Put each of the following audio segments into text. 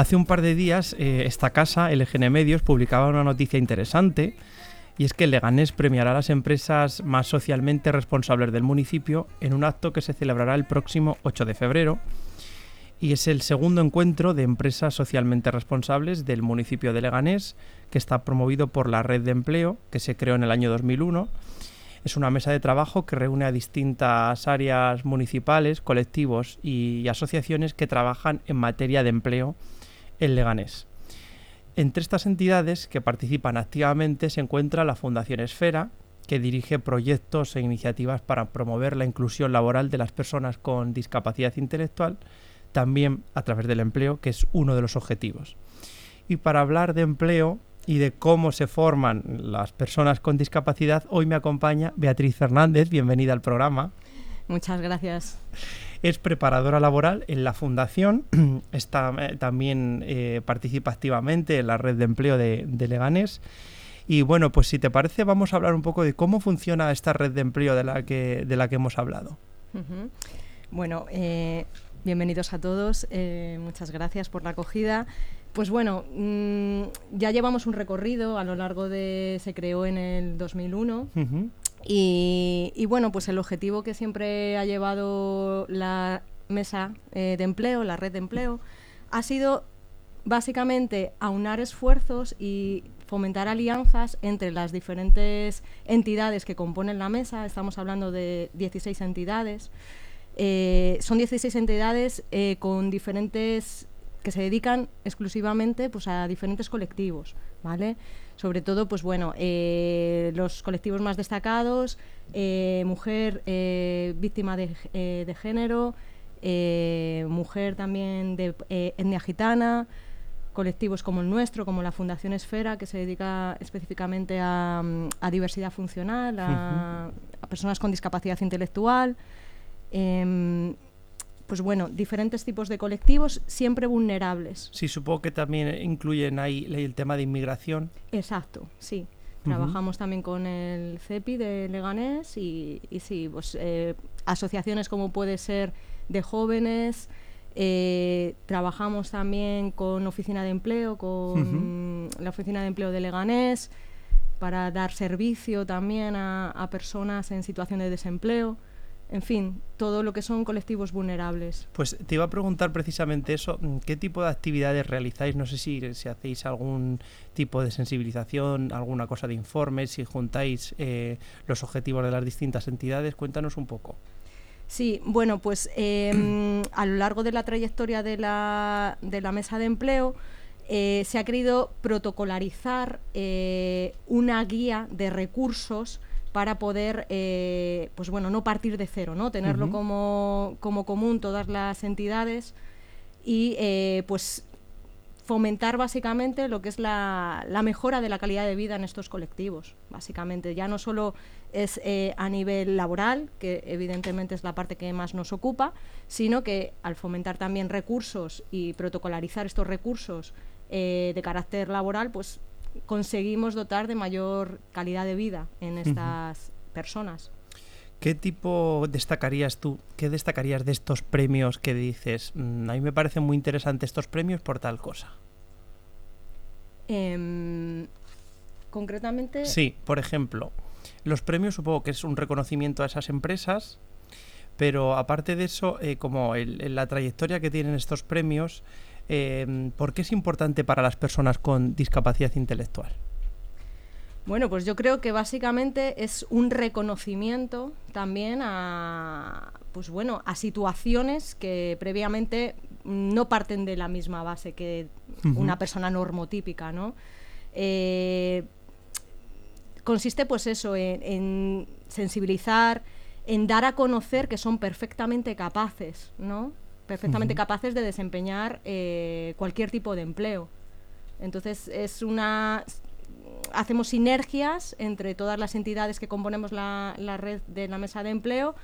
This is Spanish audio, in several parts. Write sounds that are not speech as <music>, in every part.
Hace un par de días eh, esta casa, LGN Medios, publicaba una noticia interesante y es que Leganés premiará a las empresas más socialmente responsables del municipio en un acto que se celebrará el próximo 8 de febrero y es el segundo encuentro de empresas socialmente responsables del municipio de Leganés que está promovido por la Red de Empleo que se creó en el año 2001. Es una mesa de trabajo que reúne a distintas áreas municipales, colectivos y asociaciones que trabajan en materia de empleo en Leganés. Entre estas entidades que participan activamente se encuentra la Fundación Esfera, que dirige proyectos e iniciativas para promover la inclusión laboral de las personas con discapacidad intelectual, también a través del empleo, que es uno de los objetivos. Y para hablar de empleo y de cómo se forman las personas con discapacidad, hoy me acompaña Beatriz Fernández, bienvenida al programa. Muchas gracias. Es preparadora laboral en la Fundación, <clears throat> está, eh, también eh, participa activamente en la red de empleo de, Leganés. Y bueno, pues si te parece, vamos a hablar un poco de cómo funciona esta red de empleo de la que, de la que hemos hablado. Bueno, eh, bienvenidos a todos, muchas gracias por la acogida. Pues bueno, mm, ya llevamos un recorrido a lo largo de. Se creó en el 2001. Y, bueno, pues el objetivo que siempre ha llevado la mesa eh, de empleo, la red de empleo, ha sido básicamente aunar esfuerzos y fomentar alianzas entre las diferentes entidades que componen la mesa. Estamos hablando de 16 entidades. Eh, son 16 entidades eh, con diferentes que se dedican exclusivamente pues, a diferentes colectivos, ¿vale? Sobre todo, pues bueno, eh, los colectivos más destacados, eh, mujer eh, víctima de, de género, mujer también de etnia gitana, colectivos como el nuestro, como la Fundación Esfera, que se dedica específicamente a, diversidad funcional, a, a, personas con discapacidad intelectual. Pues bueno, diferentes tipos de colectivos siempre vulnerables. Sí, supongo que también incluyen ahí el tema de inmigración. Exacto, sí. Trabajamos también con el CEPI de Leganés y, sí, pues eh, asociaciones como puede ser de jóvenes, eh, trabajamos también con Oficina de Empleo, con la Oficina de Empleo de Leganés, para dar servicio también a personas en situación de desempleo en fin, todo lo que son colectivos vulnerables. Pues te iba a preguntar precisamente eso, ¿qué tipo de actividades realizáis? No sé si, si hacéis algún tipo de sensibilización, alguna cosa de informes, si juntáis eh, los objetivos de las distintas entidades, cuéntanos un poco. Sí, bueno, pues em, <clears throat> a lo largo de la trayectoria de la, de la mesa de empleo, eh, se ha querido protocolarizar eh, una guía de recursos para poder, eh, pues bueno, no partir de cero, ¿no? Tenerlo como, como, común todas las entidades y eh, pues fomentar básicamente lo que es la, la, mejora de la calidad de vida en estos colectivos, básicamente. Ya no solo es eh, a nivel laboral, que evidentemente es la parte que más nos ocupa, sino que al fomentar también recursos y protocolarizar estos recursos de carácter laboral, pues conseguimos dotar de mayor calidad de vida en estas personas. ¿Qué tipo destacarías tú? ¿Qué destacarías de estos premios que dices? Mm, a mí me parecen muy interesantes estos premios por tal cosa. Em, concretamente. Sí, por ejemplo, los premios supongo que es un reconocimiento a esas empresas, pero aparte de eso, eh, como la trayectoria que tienen estos premios, eh, ¿por qué es importante para las personas con discapacidad intelectual? Bueno, pues yo creo que básicamente es un reconocimiento también a, pues bueno, a situaciones que previamente no parten de la misma base que una persona normotípica, ¿no? Eh, consiste pues eso, en, sensibilizar, en dar a conocer que son perfectamente capaces, ¿no? Perfectamente capaces de desempeñar eh, cualquier tipo de empleo. Entonces es una hacemos sinergias entre todas las entidades que componemos la, la, red de la mesa de empleo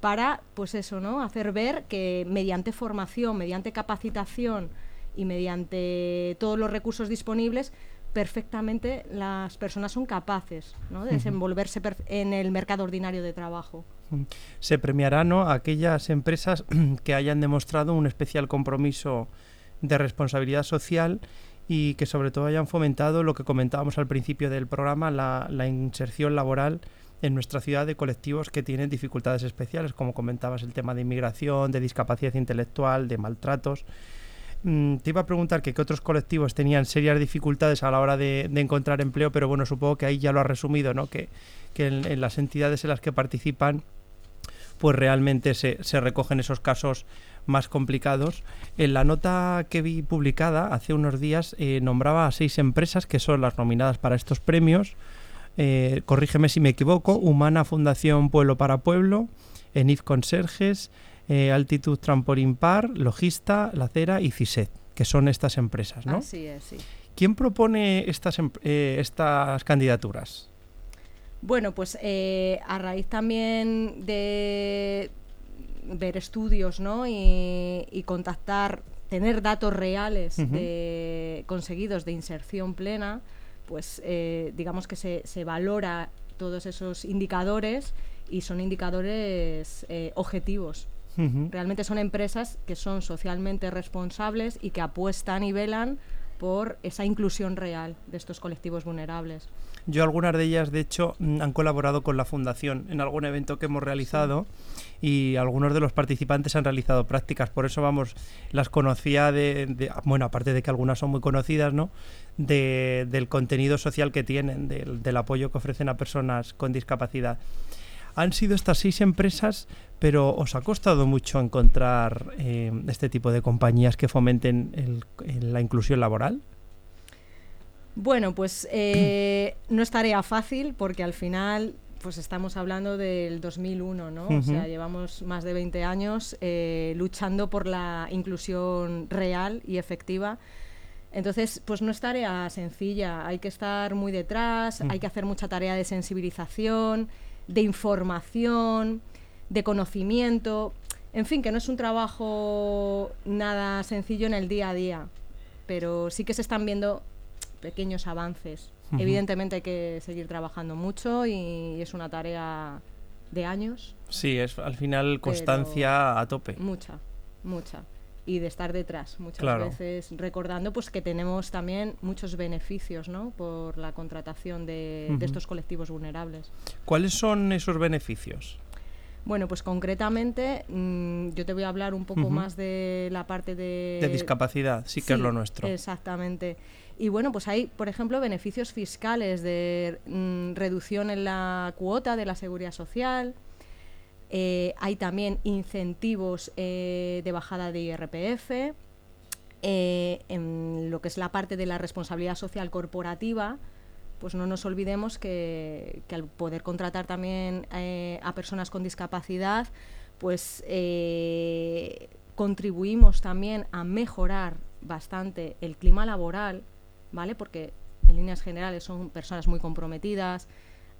para, pues eso, ¿no? Hacer ver que mediante formación, mediante capacitación y mediante todos los recursos disponibles, perfectamente las personas son capaces de desenvolverse en el mercado ordinario de trabajo. Se premiará ¿no? a aquellas empresas <clears throat> que hayan demostrado un especial compromiso de responsabilidad social y que sobre todo hayan fomentado lo que comentábamos al principio del programa, la, inserción laboral en nuestra ciudad de colectivos que tienen dificultades especiales, como comentabas el tema de inmigración, de discapacidad intelectual, de maltratos. Mm, te iba a preguntar que qué otros colectivos tenían serias dificultades a la hora de, encontrar empleo, pero bueno, supongo que ahí ya lo has resumido, ¿no? Que, en, las entidades en las que participan, pues realmente se, recogen esos casos más complicados. En la nota que vi publicada hace unos días eh, nombraba a seis empresas que son las nominadas para estos premios. Eh, corrígeme si me equivoco, Humana Fundación Pueblo para Pueblo, Enif Conserjes, eh, Altitud Trampolín Par, Logista, La Cera y CISET, que son estas empresas, ¿no? Así es, sí. ¿Quién propone estas, em, estas candidaturas? Bueno, pues eh, a raíz también de ver estudios ¿no? y, contactar, tener datos reales de, conseguidos de inserción plena, pues digamos que se, se, valora todos esos indicadores y son indicadores objetivos. Realmente son empresas que son socialmente responsables y que apuestan y velan por esa inclusión real de estos colectivos vulnerables. Yo algunas de ellas, de hecho, mm, han colaborado con la Fundación en algún evento que hemos realizado y algunos de los participantes han realizado prácticas. Por eso, vamos, las conocía de, bueno, aparte de que algunas son muy conocidas, ¿no? del contenido social que tienen, del apoyo que ofrecen a personas con discapacidad han sido estas seis empresas, pero ¿os ha costado mucho encontrar eh, este tipo de compañías que fomenten la inclusión laboral? Bueno, pues eh, no es tarea fácil porque al final pues estamos hablando del 2001, ¿no? O sea, llevamos más de 20 años eh, luchando por la inclusión real y efectiva. Entonces, pues no es tarea sencilla, hay que estar muy detrás, hay que hacer mucha tarea de sensibilización, de información, de conocimiento. En fin, que no es un trabajo nada sencillo en el día a día, pero sí que se están viendo pequeños avances. Evidentemente hay que seguir trabajando mucho y es una tarea de años. Sí, es al final constancia a tope. Mucha, mucha y de estar detrás muchas veces recordando pues que tenemos también muchos beneficios ¿no? por la contratación de, estos colectivos vulnerables. ¿Cuáles son esos beneficios? Bueno, pues concretamente mm, yo te voy a hablar un poco más de la parte de... De discapacidad, sí que es lo nuestro. Exactamente. Y bueno, pues hay, por ejemplo, beneficios fiscales de mm, reducción en la cuota de la seguridad social, eh, hay también incentivos eh, de bajada de IRPF. Eh, en lo que es la parte de la responsabilidad social corporativa, pues no nos olvidemos que, al poder contratar también a personas con discapacidad, pues contribuimos también a mejorar bastante el clima laboral, ¿vale? Porque en líneas generales son personas muy comprometidas,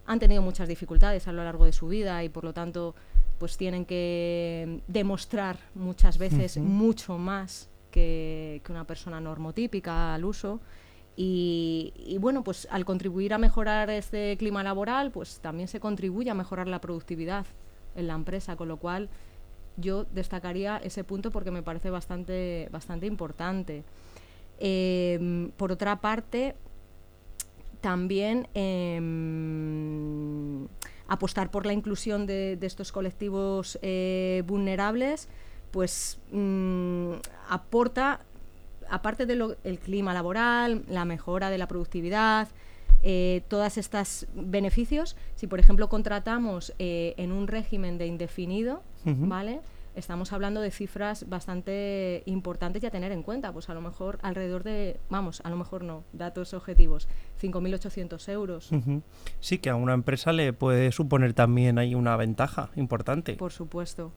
han tenido muchas dificultades a lo largo de su vida y por lo tanto pues tienen que demostrar muchas veces mucho más que, una persona normotípica al uso. Y, bueno, pues al contribuir a mejorar este clima laboral, pues también se contribuye a mejorar la productividad en la empresa, con lo cual yo destacaría ese punto porque me parece bastante, bastante importante. Em, por otra parte, también em, apostar por la inclusión de, estos colectivos eh, vulnerables, pues mm, aporta, aparte del clima laboral, la mejora de la productividad, eh, todas estas beneficios, si por ejemplo contratamos eh, en un régimen de indefinido, ¿vale? Estamos hablando de cifras bastante importantes y a tener en cuenta, pues a lo mejor alrededor de, vamos, a lo mejor no, datos objetivos, 5.800 euros. Sí, que a una empresa le puede suponer también ahí una ventaja importante. Por supuesto.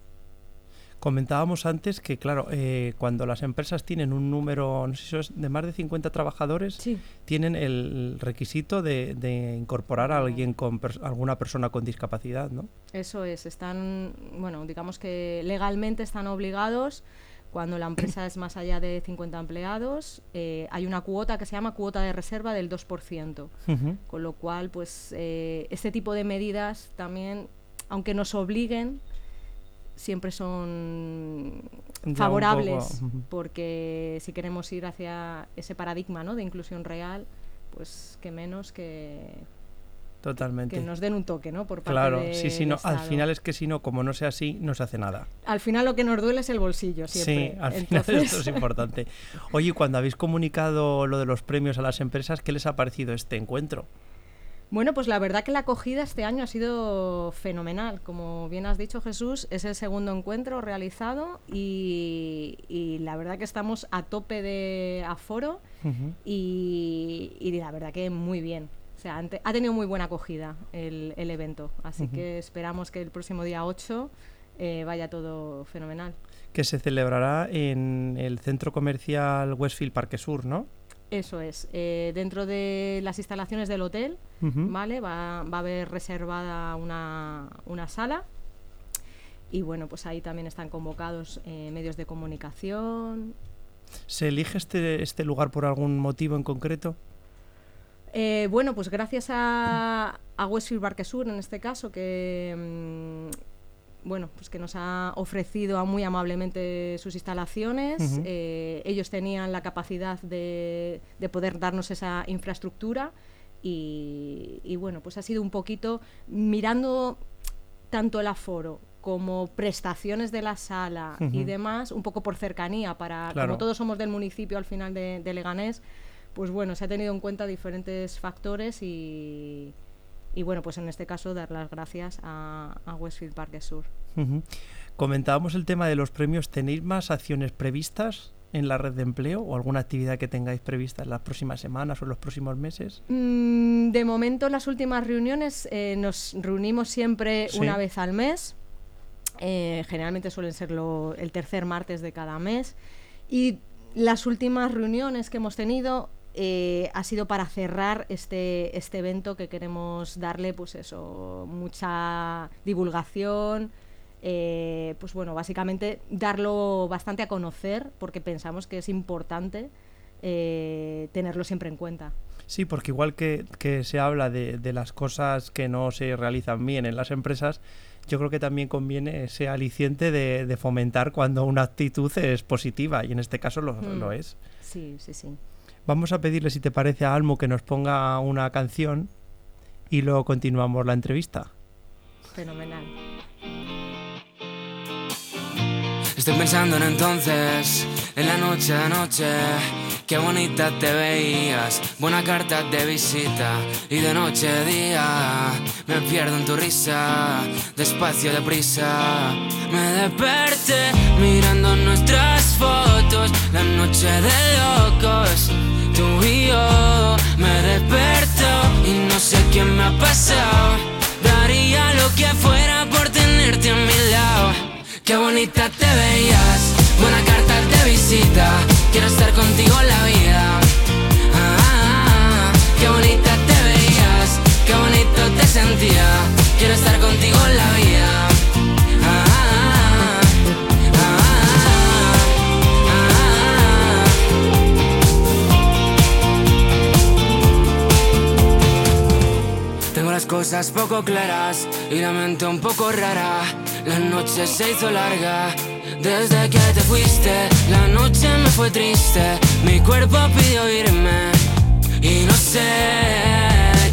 Comentábamos antes que, claro, eh, cuando las empresas tienen un número, no sé si es de más de 50 trabajadores, tienen el requisito de, incorporar a alguien con alguna persona con discapacidad, ¿no? Eso es, están, bueno, digamos que legalmente están obligados. Cuando la empresa es más allá de 50 empleados, eh, hay una cuota que se llama cuota de reserva del 2%, con lo cual, pues, eh, este tipo de medidas también, aunque nos obliguen, siempre son favorables, porque si queremos ir hacia ese paradigma ¿no? de inclusión real, pues que menos que, Totalmente. Que nos den un toque, ¿no? Por parte claro, sí, sí, no, al final es que si no, como no sea así, no se hace nada. Al final lo que nos duele es el bolsillo, siempre. Sí, al final <laughs> esto es importante. Oye, cuando habéis comunicado lo de los premios a las empresas, ¿qué les ha parecido este encuentro? Bueno, pues la verdad que la acogida este año ha sido fenomenal. Como bien has dicho, Jesús, es el segundo encuentro realizado y, la verdad que estamos a tope de aforo y, la verdad que muy bien. O sea, ha tenido muy buena acogida el, evento, así que esperamos que el próximo día 8 eh, vaya todo fenomenal. Que se celebrará en el centro comercial Westfield Parque Sur, ¿no? Eso es. Eh, dentro de las instalaciones del hotel, ¿vale? Va, va, a haber reservada una, una, sala. Y bueno, pues ahí también están convocados eh, medios de comunicación. ¿Se elige este, este lugar por algún motivo en concreto? Eh, bueno, pues gracias a, a Westfield Barquesur, en este caso, que mm, bueno, pues que nos ha ofrecido muy amablemente sus instalaciones. Eh, ellos tenían la capacidad de, poder darnos esa infraestructura y, bueno, pues ha sido un poquito mirando tanto el aforo como prestaciones de la sala y demás, un poco por cercanía, para como todos somos del municipio al final de, de Leganés, pues bueno, se ha tenido en cuenta diferentes factores y, y bueno, pues en este caso dar las gracias a, Westfield Parque Sur. Comentábamos el tema de los premios. ¿Tenéis más acciones previstas en la red de empleo o alguna actividad que tengáis prevista en las próximas semanas o en los próximos meses? Mm, de momento, en las últimas reuniones eh, nos reunimos siempre una vez al mes. Eh, generalmente suelen ser el tercer martes de cada mes. Y las últimas reuniones que hemos tenido eh, ha sido para cerrar este, este evento que queremos darle, pues eso, mucha divulgación, eh, pues bueno, básicamente darlo bastante a conocer porque pensamos que es importante eh, tenerlo siempre en cuenta. Sí, porque igual que, se habla de, las cosas que no se realizan bien en las empresas, yo creo que también conviene ese aliciente de, fomentar cuando una actitud es positiva y en este caso lo, mm. lo es. Sí, sí, sí. Vamos a pedirle, si te parece, a Almo que nos ponga una canción y luego continuamos la entrevista. Fenomenal. Estoy pensando en entonces, en la noche a noche, qué bonita te veías, buena carta de visita y de noche a día me pierdo en tu risa, despacio deprisa, me desperté mirando nuestras fotos, la noche de locos tú y yo me desperto y no sé qué me ha pasado. Daría lo que fuera por tenerte a mi lado. Qué bonita te veías, buena carta de visita. Quiero estar contigo la vida. Poco claras y la mente un poco rara. La noche se hizo larga. Desde que te fuiste, la noche me fue triste. Mi cuerpo pidió irme y no sé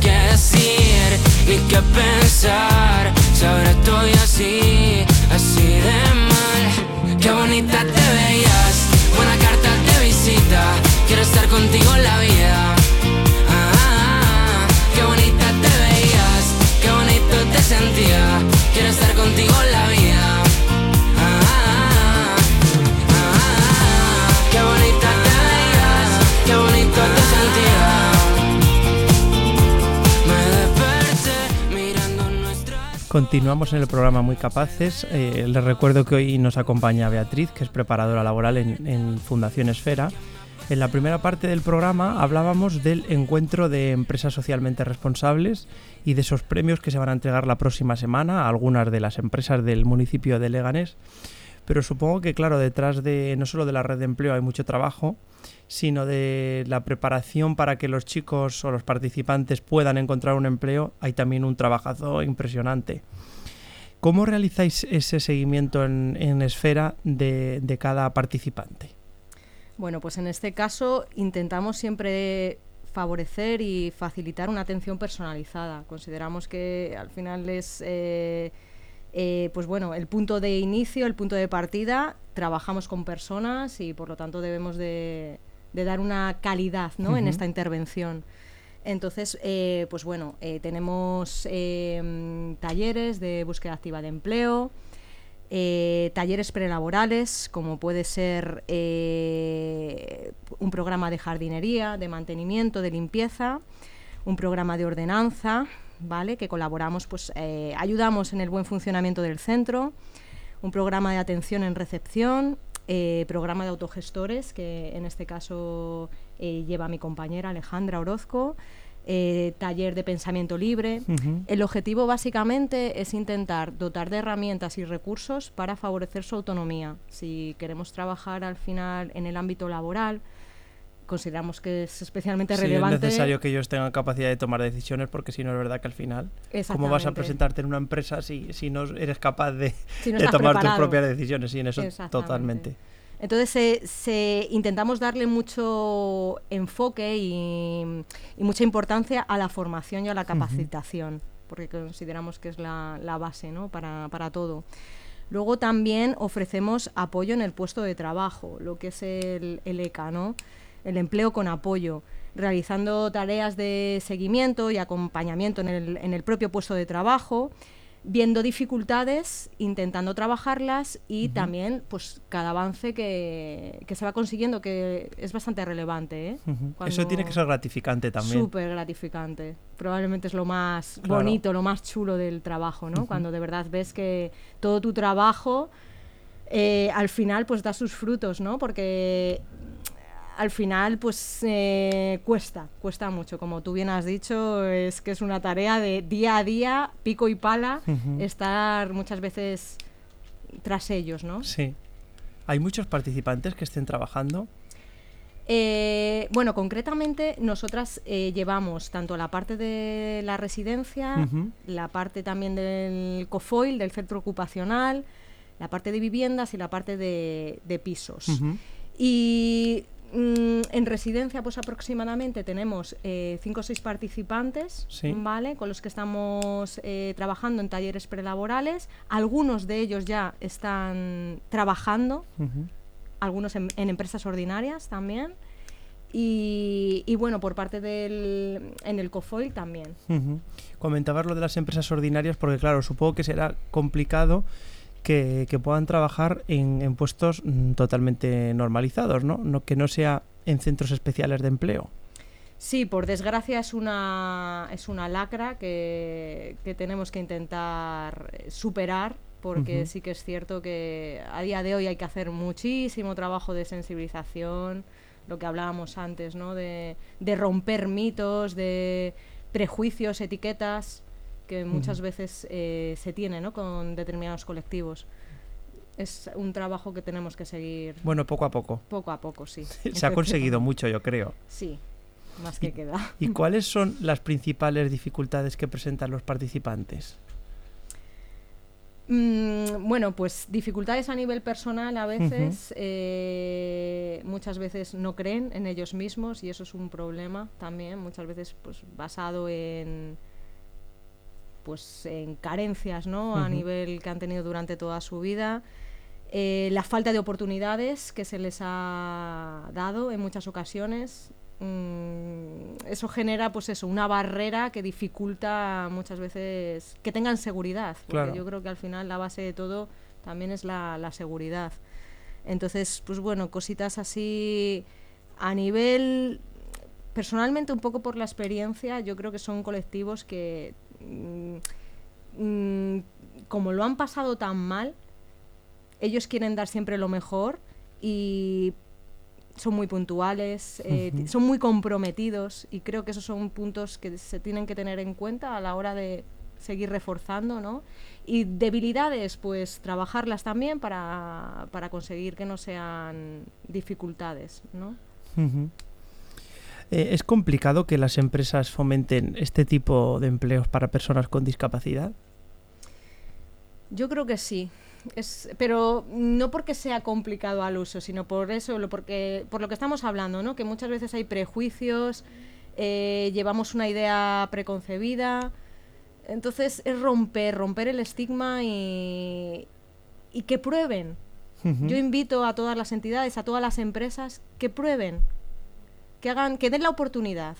qué decir ni qué pensar. Si ahora estoy así, así de mal. Qué bonita te veías, buena carta de visita. Quiero estar contigo en la vida Continuamos en el programa Muy Capaces. Eh, les recuerdo que hoy nos acompaña Beatriz, que es preparadora laboral en Fundación Esfera. En la primera parte del programa hablábamos del encuentro de empresas socialmente responsables y de esos premios que se van a entregar la próxima semana a algunas de las empresas del municipio de Leganés. Pero supongo que, claro, detrás de no solo de la red de empleo hay mucho trabajo, sino de la preparación para que los chicos o los participantes puedan encontrar un empleo, hay también un trabajazo impresionante. ¿Cómo realizáis ese seguimiento en, esfera de, de, cada participante? Bueno, pues en este caso intentamos siempre favorecer y facilitar una atención personalizada. Consideramos que al final es eh, eh, pues bueno, el punto de inicio, el punto de partida, trabajamos con personas y por lo tanto debemos de, de dar una calidad ¿no? en esta intervención. Entonces, eh, pues bueno, eh, tenemos em, talleres de búsqueda activa de empleo, eh, talleres prelaborales, como puede ser un programa de jardinería, de mantenimiento, de limpieza, un programa de ordenanza, ¿vale? Que colaboramos, pues ayudamos en el buen funcionamiento del centro, un programa de atención en recepción, eh, programa de autogestores, que en este caso eh, lleva mi compañera Alejandra Orozco, eh, taller de pensamiento libre. El objetivo básicamente es intentar dotar de herramientas y recursos para favorecer su autonomía. Si queremos trabajar al final en el ámbito laboral, consideramos que es especialmente relevante. Es necesario que ellos tengan capacidad de tomar decisiones porque si no es verdad que al final, ¿cómo vas a presentarte en una empresa si, si no eres capaz de, tomar tus propias decisiones? Y en eso totalmente. Entonces se, intentamos darle mucho enfoque y, mucha importancia a la formación y a la capacitación, porque consideramos que es la, base ¿no? para, para todo. Luego también ofrecemos apoyo en el puesto de trabajo, lo que es el, el ECA, ¿no? el empleo con apoyo, realizando tareas de seguimiento y acompañamiento en el, en el propio puesto de trabajo, viendo dificultades, intentando trabajarlas y también pues cada avance que, que, se va consiguiendo, que es bastante relevante. ¿eh? Eso tiene que ser gratificante también. Súper gratificante. Probablemente es lo más bonito, lo más chulo del trabajo, ¿no? Cuando de verdad ves que todo tu trabajo... Eh, al final pues da sus frutos, ¿no? Porque al final pues eh, cuesta, cuesta mucho, como tú bien has dicho, es que es una tarea de día a día, pico y pala, estar muchas veces tras ellos, ¿no? Sí. ¿Hay muchos participantes que estén trabajando? Eh, bueno, concretamente nosotras eh, llevamos tanto la parte de la residencia, la parte también del COFOIL, del centro ocupacional, la parte de viviendas y la parte de, de pisos. Y Mm, en residencia, pues aproximadamente tenemos eh, cinco o seis participantes, ¿vale? Con los que estamos eh, trabajando en talleres prelaborales. Algunos de ellos ya están trabajando, algunos en, empresas ordinarias también. Y, bueno, por parte del en el COFOIL también. Comentabas lo de las empresas ordinarias porque, claro, supongo que será complicado que, puedan trabajar en, puestos mm, totalmente normalizados, ¿no? ¿no? Que no sea en centros especiales de empleo. Sí, por desgracia es una, es una lacra que, tenemos que intentar superar porque sí que es cierto que a día de hoy hay que hacer muchísimo trabajo de sensibilización, lo que hablábamos antes, ¿no? de, de romper mitos, de prejuicios, etiquetas que muchas veces eh, se tiene ¿no? con determinados colectivos. Es un trabajo que tenemos que seguir. Bueno, poco a poco. Poco a poco, sí. <laughs> se ha conseguido mucho, yo creo. Sí, más que queda. ¿Y <laughs> cuáles son las principales dificultades que presentan los participantes? Mm, bueno, pues dificultades a nivel personal a veces, eh, muchas veces no creen en ellos mismos y eso es un problema también, muchas veces pues basado en, pues en carencias ¿no? a nivel que han tenido durante toda su vida. Eh, la falta de oportunidades que se les ha dado en muchas ocasiones. Mm, eso genera pues eso, una barrera que dificulta muchas veces que tengan seguridad. Porque yo creo que al final la base de todo también es la, la seguridad. Entonces, pues bueno, cositas así a nivel personalmente un poco por la experiencia, yo creo que son colectivos que Mm, mm, como lo han pasado tan mal, ellos quieren dar siempre lo mejor y son muy puntuales, eh, son muy comprometidos y creo que esos son puntos que se tienen que tener en cuenta a la hora de seguir reforzando, ¿no? Y debilidades, pues trabajarlas también para, para conseguir que no sean dificultades, ¿no? Eh, ¿Es complicado que las empresas fomenten este tipo de empleos para personas con discapacidad? Yo creo que sí. Es, pero no porque sea complicado al uso, sino por eso, lo, porque, por lo que estamos hablando, ¿no? Que muchas veces hay prejuicios, eh, llevamos una idea preconcebida. Entonces es romper, romper el estigma y, y que prueben. Yo invito a todas las entidades, a todas las empresas, que prueben, que hagan, que den la oportunidad.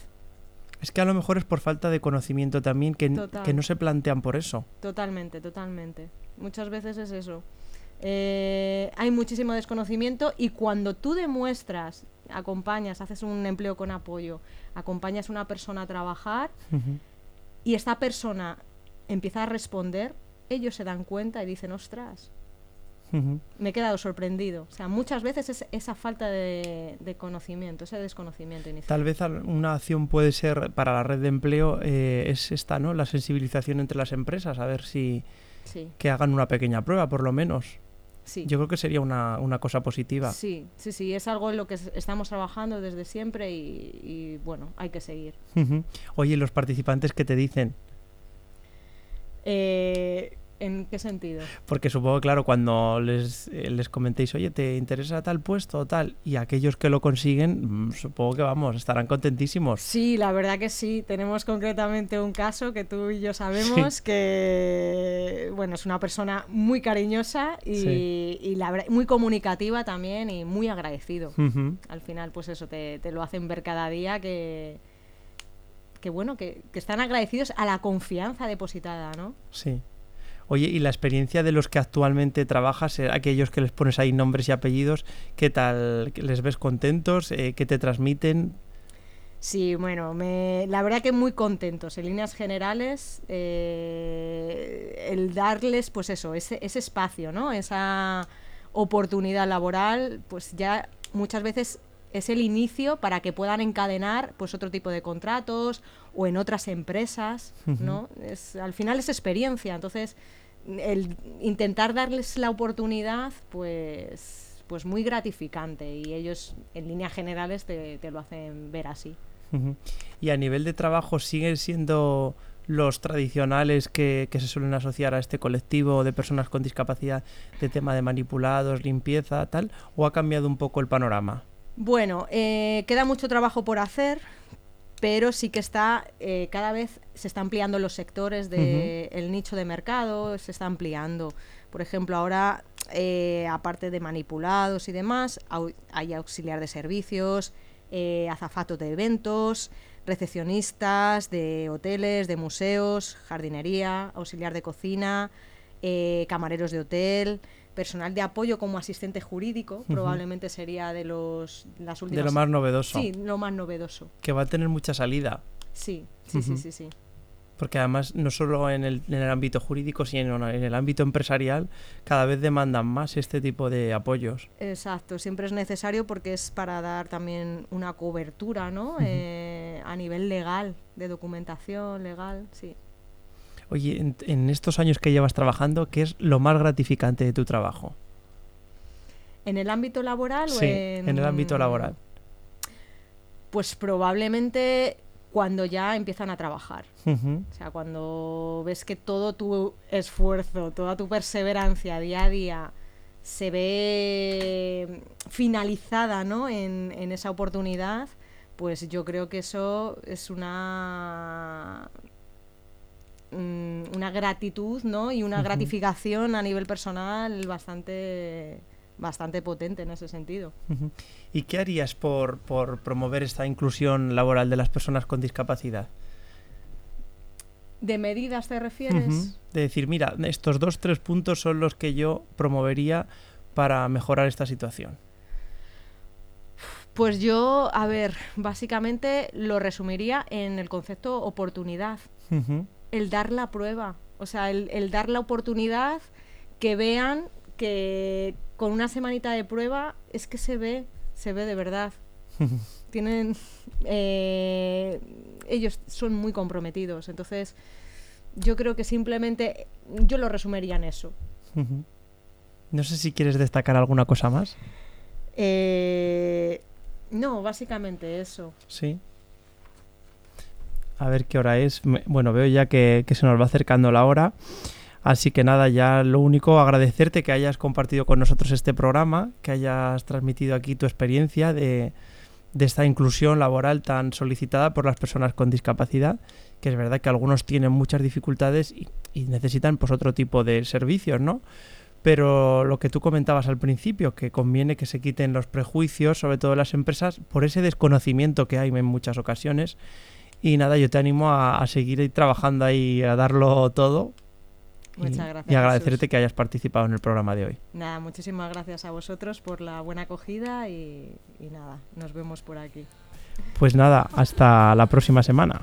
Es que a lo mejor es por falta de conocimiento también que, que no se plantean por eso. Totalmente, totalmente. Muchas veces es eso. Eh, hay muchísimo desconocimiento y cuando tú demuestras, acompañas, haces un empleo con apoyo, acompañas a una persona a trabajar y esta persona empieza a responder, ellos se dan cuenta y dicen, ostras, Me he quedado sorprendido. O sea, muchas veces es esa falta de, de conocimiento, ese desconocimiento inicial. Tal vez una acción puede ser para la red de empleo eh, es esta, ¿no? La sensibilización entre las empresas, a ver si Sí, que hagan una pequeña prueba, por lo menos. sí. Yo creo que sería una, una cosa positiva. Sí, sí, sí, es algo en lo que es- estamos trabajando desde siempre y, y, bueno, hay que seguir. Oye, los participantes que te dicen, Eh, ¿En qué sentido? porque supongo, claro, cuando les, eh, les comentéis, oye, ¿te interesa tal puesto o tal? Y aquellos que lo consiguen, mm, supongo que vamos, estarán contentísimos. Sí, la verdad que sí. Tenemos concretamente un caso que tú y yo sabemos que, bueno, es una persona muy cariñosa y, Sí. y la muy comunicativa también y muy agradecido. Al final, pues eso, te, te lo hacen ver cada día que, que bueno, que, que están agradecidos a la confianza depositada, ¿no? Sí. Oye, y la experiencia de los que actualmente trabajas, eh, aquellos que les pones ahí nombres y apellidos, ¿qué tal? ¿Les ves contentos? Eh, ¿Qué te transmiten? Sí, bueno, me, la verdad que muy contentos. En líneas generales, eh, el darles, pues eso, ese, ese espacio, ¿no? Esa oportunidad laboral, pues ya muchas veces es el inicio para que puedan encadenar pues otro tipo de contratos o en otras empresas, ¿no? Es, al final es experiencia, entonces el intentar darles la oportunidad, pues, pues muy gratificante y ellos en líneas generales te, te lo hacen ver así. Y a nivel de trabajo, ¿siguen siendo los tradicionales que, que se suelen asociar a este colectivo de personas con discapacidad de tema de manipulados, limpieza, tal? ¿O ha cambiado un poco el panorama? Bueno, eh, queda mucho trabajo por hacer, pero sí que está, eh, cada vez se está ampliando los sectores del nicho de mercado, se está ampliando. Por ejemplo, ahora, eh, aparte de manipulados y demás, au- hay auxiliar de servicios, eh, azafatos de eventos, recepcionistas de hoteles, de museos, jardinería, auxiliar de cocina, eh, camareros de hotel, personal de apoyo como asistente jurídico, probablemente sería de los las De últimas lo más novedoso. Sí, lo más novedoso. Que va a tener mucha salida. Sí, sí, sí, sí, sí. Porque además, no solo en el, en el ámbito jurídico, sino en el ámbito empresarial, cada vez demandan más este tipo de apoyos. Exacto, siempre es necesario porque es para dar también una cobertura, ¿no? Eh, a nivel legal, de documentación legal, sí. Oye, en, en estos años que llevas trabajando, ¿qué es lo más gratificante de tu trabajo? ¿En el ámbito laboral o Sí, en...? en el ámbito laboral. Pues probablemente cuando ya empiezan a trabajar. O sea, cuando ves que todo tu esfuerzo, toda tu perseverancia día a día se ve finalizada ¿no? en, en esa oportunidad, pues yo creo que eso es una mm, una gratitud ¿no? y una gratificación a nivel personal bastante bastante potente en ese sentido. ¿Y qué harías por, por promover esta inclusión laboral de las personas con discapacidad? ¿De medidas te refieres? De decir, mira, estos dos, tres puntos son los que yo promovería para mejorar esta situación. Pues yo, a ver, básicamente lo resumiría en el concepto oportunidad, Ujú. El dar la prueba. O sea, el, dar la oportunidad que vean que con una semanita de prueba es que se ve, se ve de verdad. <laughs> Tienen. Eh, ellos son muy comprometidos. Entonces, yo creo que simplemente. Yo lo resumiría en eso. No sé si quieres destacar alguna cosa más. Eh, no, básicamente eso. Sí. A ver qué hora es. Bueno, veo ya que, se nos va acercando la hora. Así que nada, ya lo único, agradecerte que hayas compartido con nosotros este programa, que hayas transmitido aquí tu experiencia de, esta inclusión laboral tan solicitada por las personas con discapacidad, que es verdad que algunos tienen muchas dificultades y, necesitan pues otro tipo de servicios, ¿no? pero lo que tú comentabas al principio, que conviene que se quiten los prejuicios, sobre todo las empresas, por ese desconocimiento que hay en muchas ocasiones. Y nada, yo te animo a, seguir trabajando ahí, a darlo todo. Muchas gracias. Y agradecerte que hayas participado en el programa de hoy. Nada, muchísimas gracias a vosotros por la buena acogida y, nada, nos vemos por aquí. Pues nada, hasta la próxima semana.